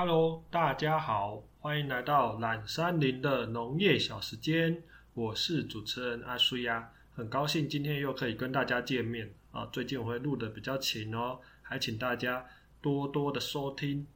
Hello，大家好，欢迎来到懒山林的农业小时间，我是主持人阿苏呀，很高兴今天又可以跟大家见面啊。最近我会录的比较勤哦，还请大家多多的收听。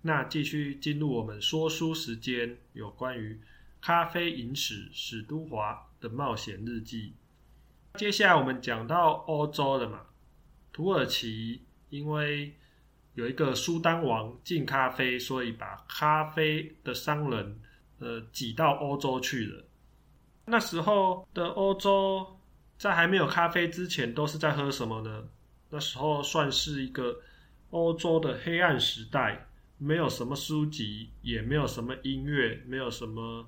那继续进入我们说书时间，有关于咖啡饮史史都华的冒险日记。接下来我们讲到欧洲了嘛，土耳其因为有一个苏丹王禁咖啡，所以把咖啡的商人呃挤到欧洲去了。那时候的欧洲在还没有咖啡之前，都是在喝什么呢？那时候算是一个欧洲的黑暗时代。没有什么书籍，也没有什么音乐，没有什么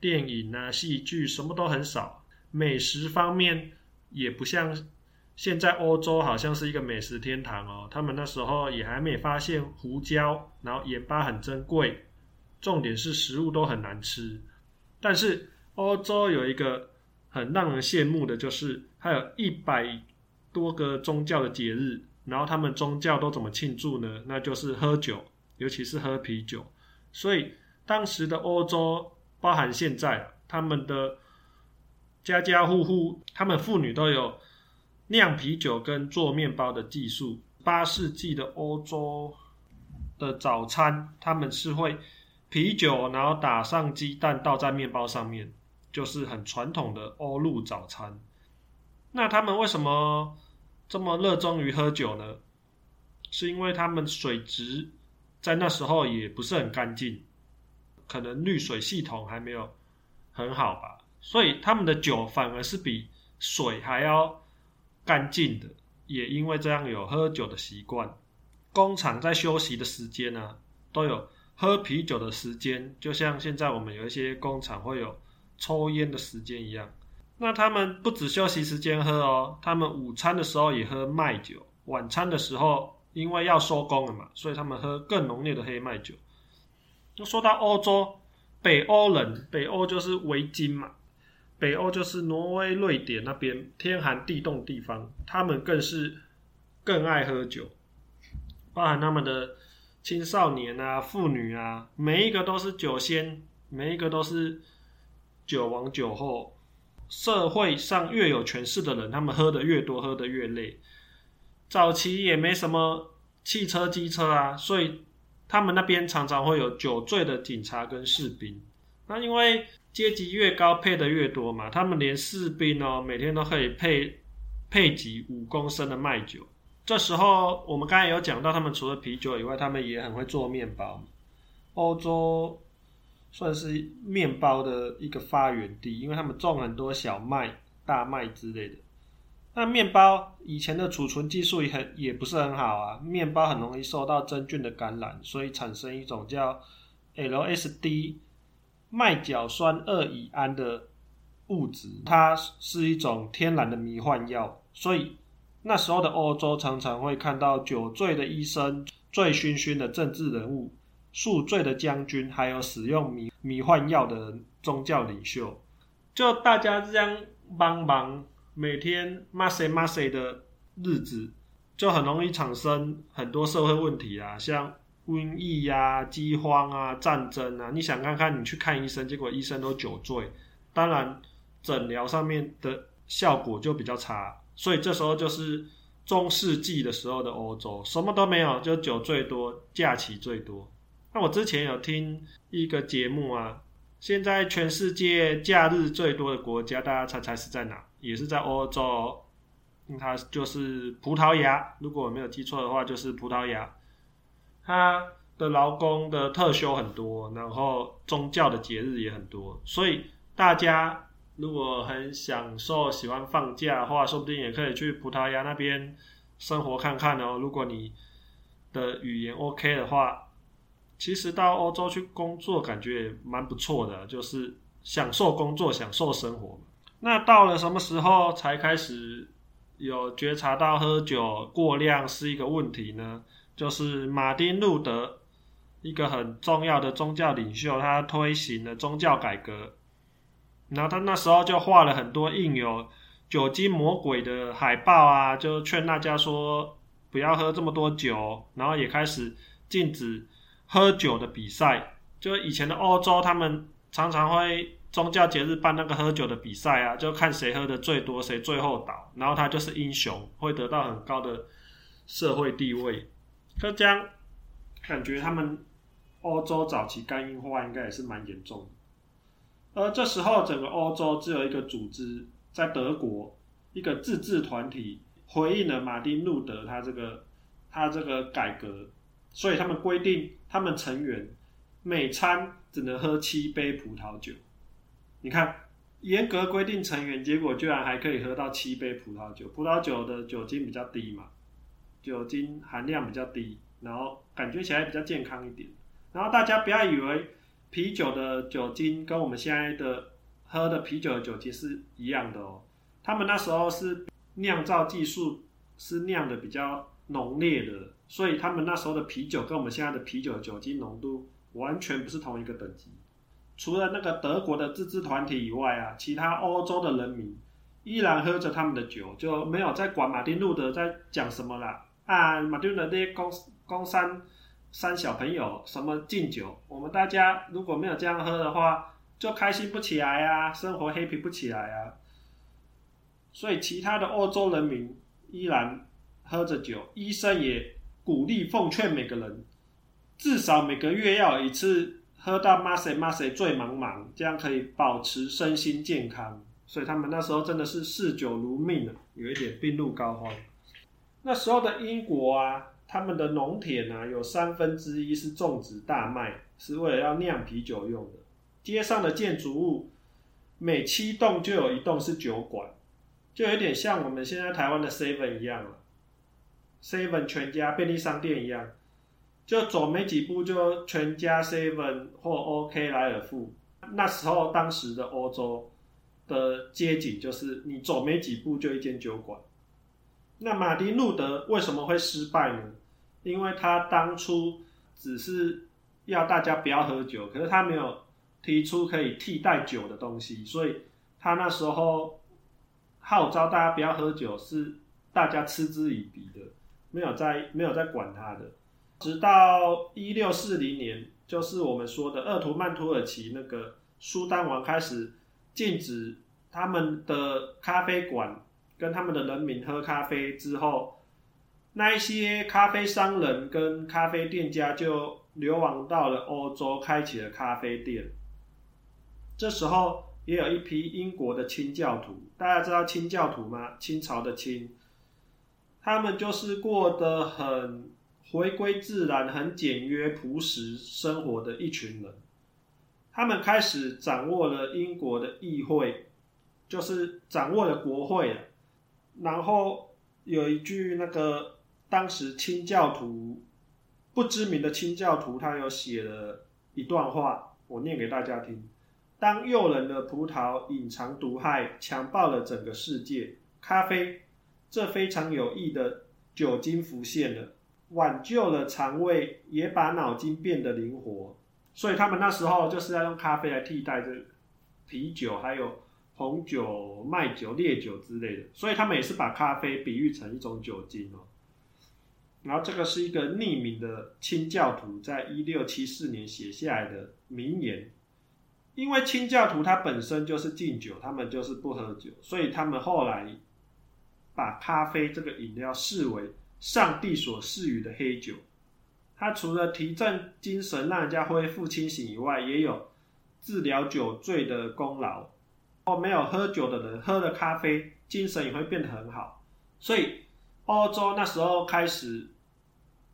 电影啊、戏剧，什么都很少。美食方面也不像现在欧洲，好像是一个美食天堂哦。他们那时候也还没发现胡椒，然后盐巴很珍贵，重点是食物都很难吃。但是欧洲有一个很让人羡慕的，就是还有一百多个宗教的节日，然后他们宗教都怎么庆祝呢？那就是喝酒。尤其是喝啤酒，所以当时的欧洲，包含现在，他们的家家户户，他们妇女都有酿啤酒跟做面包的技术。八世纪的欧洲的早餐，他们是会啤酒，然后打上鸡蛋，倒在面包上面，就是很传统的欧陆早餐。那他们为什么这么热衷于喝酒呢？是因为他们水质。在那时候也不是很干净，可能滤水系统还没有很好吧，所以他们的酒反而是比水还要干净的。也因为这样有喝酒的习惯，工厂在休息的时间呢，都有喝啤酒的时间，就像现在我们有一些工厂会有抽烟的时间一样。那他们不止休息时间喝哦，他们午餐的时候也喝麦酒，晚餐的时候。因为要收工了嘛，所以他们喝更浓烈的黑麦酒。那说到欧洲，北欧人，北欧就是维京嘛，北欧就是挪威、瑞典那边天寒地冻地方，他们更是更爱喝酒，包含他们的青少年啊、妇女啊，每一个都是酒仙，每一个都是酒王酒后。社会上越有权势的人，他们喝的越多，喝的越累。早期也没什么汽车、机车啊，所以他们那边常常会有酒醉的警察跟士兵。那因为阶级越高，配的越多嘛，他们连士兵哦，每天都可以配配给五公升的麦酒。这时候我们刚才有讲到，他们除了啤酒以外，他们也很会做面包。欧洲算是面包的一个发源地，因为他们种很多小麦、大麦之类的。那面包以前的储存技术也很也不是很好啊，面包很容易受到真菌的感染，所以产生一种叫 LSD 麦角酸二乙胺的物质，它是一种天然的迷幻药，所以那时候的欧洲常常会看到酒醉的医生、醉醺醺的政治人物、宿醉的将军，还有使用迷迷幻药的宗教领袖，就大家这样帮忙。每天骂谁骂谁的日子，就很容易产生很多社会问题啊，像瘟疫呀、饥荒啊、战争啊。你想看看，你去看医生，结果医生都酒醉，当然诊疗上面的效果就比较差。所以这时候就是中世纪的时候的欧洲，什么都没有，就酒最多，假期最多。那我之前有听一个节目啊，现在全世界假日最多的国家，大家猜猜是在哪？也是在欧洲，它就是葡萄牙。如果我没有记错的话，就是葡萄牙。他的劳工的特休很多，然后宗教的节日也很多，所以大家如果很享受、喜欢放假的话，说不定也可以去葡萄牙那边生活看看哦。如果你的语言 OK 的话，其实到欧洲去工作感觉也蛮不错的，就是享受工作、享受生活。那到了什么时候才开始有觉察到喝酒过量是一个问题呢？就是马丁路德一个很重要的宗教领袖，他推行了宗教改革，然后他那时候就画了很多印有酒精魔鬼的海报啊，就劝大家说不要喝这么多酒，然后也开始禁止喝酒的比赛，就以前的欧洲，他们常常会宗教节日办那个喝酒的比赛啊，就看谁喝的最多，谁最后倒，然后他就是英雄，会得到很高的社会地位。就这样，感觉他们欧洲早期肝硬化应该也是蛮严重的。而这时候，整个欧洲只有一个组织，在德国一个自治团体回应了马丁路德他这个他这个改革，所以他们规定他们成员每餐只能喝七杯葡萄酒。你看，严格规定成员，结果居然还可以喝到七杯葡萄酒。葡萄酒的酒精比较低嘛，酒精含量比较低，然后感觉起来比较健康一点。然后大家不要以为。啤酒的酒精跟我们现在的喝的啤酒的酒精是一样的哦。他们那时候是酿造技术是酿的比较浓烈的，所以他们那时候的啤酒跟我们现在的啤酒酒精浓度完全不是同一个等级。除了那个德国的自治团体以外啊，其他欧洲的人民依然喝着他们的酒，就没有在管马丁路德在讲什么啦。啊，马丁的那些公公山。三小朋友什么敬酒？我们大家如果没有这样喝的话，就开心不起来呀，生活 happy 不起来啊。所以其他的欧洲人民依然喝着酒，医生也鼓励奉劝每个人，至少每个月要一次喝到 m a s 马 m a s 醉茫茫，这样可以保持身心健康。所以他们那时候真的是嗜酒如命啊，有一点病入膏肓。那时候的英国啊。他们的农田呢，有三分之一是种植大麦，是为了要酿啤酒用的。街上的建筑物，每七栋就有一栋是酒馆，就有点像我们现在台湾的 Seven 一样了。Seven 全家便利商店一样，就走没几步就全家 Seven 或 OK 莱尔富。那时候当时的欧洲的街景，就是你走没几步就一间酒馆。那马丁路德为什么会失败呢？因为他当初只是要大家不要喝酒，可是他没有提出可以替代酒的东西，所以他那时候号召大家不要喝酒，是大家嗤之以鼻的，没有在没有在管他的。直到一六四零年，就是我们说的鄂图曼土耳其那个苏丹王开始禁止他们的咖啡馆。跟他们的人民喝咖啡之后，那一些咖啡商人跟咖啡店家就流亡到了欧洲，开启了咖啡店。这时候也有一批英国的清教徒，大家知道清教徒吗？清朝的清，他们就是过得很回归自然、很简约朴实生活的一群人。他们开始掌握了英国的议会，就是掌握了国会。然后有一句那个当时清教徒不知名的清教徒，他有写了一段话，我念给大家听：当诱人的葡萄隐藏毒害，强暴了整个世界，咖啡这非常有益的酒精浮现了，挽救了肠胃，也把脑筋变得灵活。所以他们那时候就是要用咖啡来替代这啤酒，还有。红酒、麦酒、烈酒之类的，所以他们也是把咖啡比喻成一种酒精哦。然后这个是一个匿名的清教徒在一六七四年写下来的名言。因为清教徒他本身就是禁酒，他们就是不喝酒，所以他们后来把咖啡这个饮料视为上帝所赐予的黑酒。它除了提振精神、让人家恢复清醒以外，也有治疗酒醉的功劳。哦，没有喝酒的人喝了咖啡，精神也会变得很好。所以欧洲那时候开始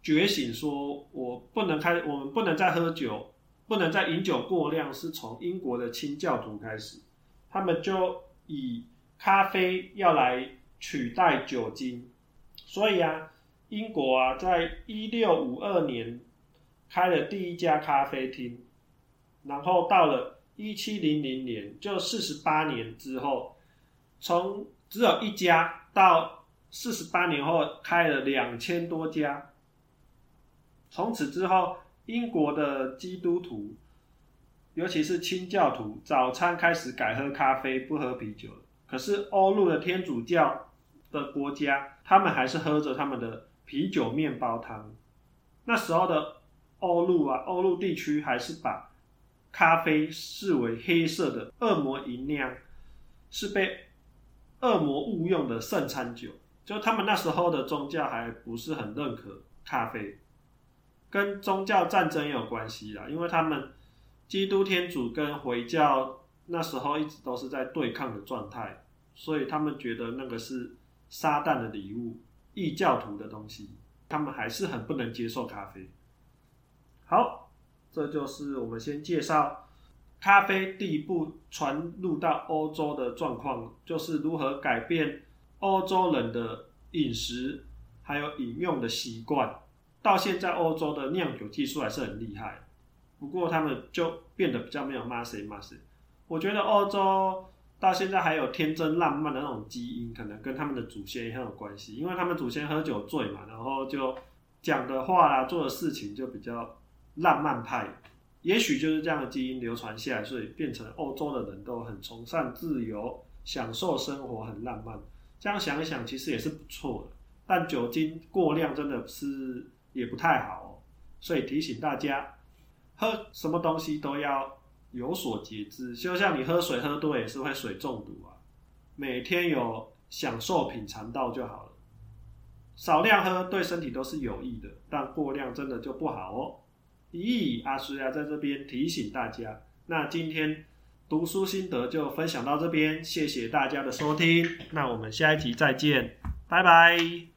觉醒，说我不能开，我们不能再喝酒，不能再饮酒过量，是从英国的清教徒开始，他们就以咖啡要来取代酒精。所以啊，英国啊，在一六五二年开了第一家咖啡厅，然后到了。一七零零年，就四十八年之后，从只有一家到四十八年后开了两千多家。从此之后，英国的基督徒，尤其是清教徒，早餐开始改喝咖啡，不喝啤酒。可是欧陆的天主教的国家，他们还是喝着他们的啤酒面包汤。那时候的欧陆啊，欧陆地区还是把咖啡视为黑色的恶魔饮酿，是被恶魔误用的圣餐酒。就他们那时候的宗教还不是很认可咖啡，跟宗教战争有关系啦，因为他们基督天主跟回教那时候一直都是在对抗的状态，所以他们觉得那个是撒旦的礼物，异教徒的东西，他们还是很不能接受咖啡。好，这就是我们先介绍咖啡第一步传入到欧洲的状况，就是如何改变欧洲人的饮食还有饮用的习惯。到现在，欧洲的酿酒技术还是很厉害，不过他们就变得比较没有 mass mass。我觉得欧洲到现在还有天真浪漫的那种基因，可能跟他们的祖先也很有关系，因为他们祖先喝酒醉嘛，然后就讲的话啦、做的事情就比较浪漫派。也许就是这样的基因流传下来，所以变成欧洲的人都很崇尚自由、享受生活、很浪漫。这样想一想，其实也是不错的。但酒精过量真的是。也不太好，哦所以提醒大家，喝什么东西都要有所节制。就像你喝水喝多也是会水中毒啊，每天有享受品尝到就好了。少量喝对身体都是有益的，但过量真的就不好哦。咦，阿叔呀，在这边提醒大家。那今天读书心得就分享到这边，谢谢大家的收听。那我们下一集再见，拜拜。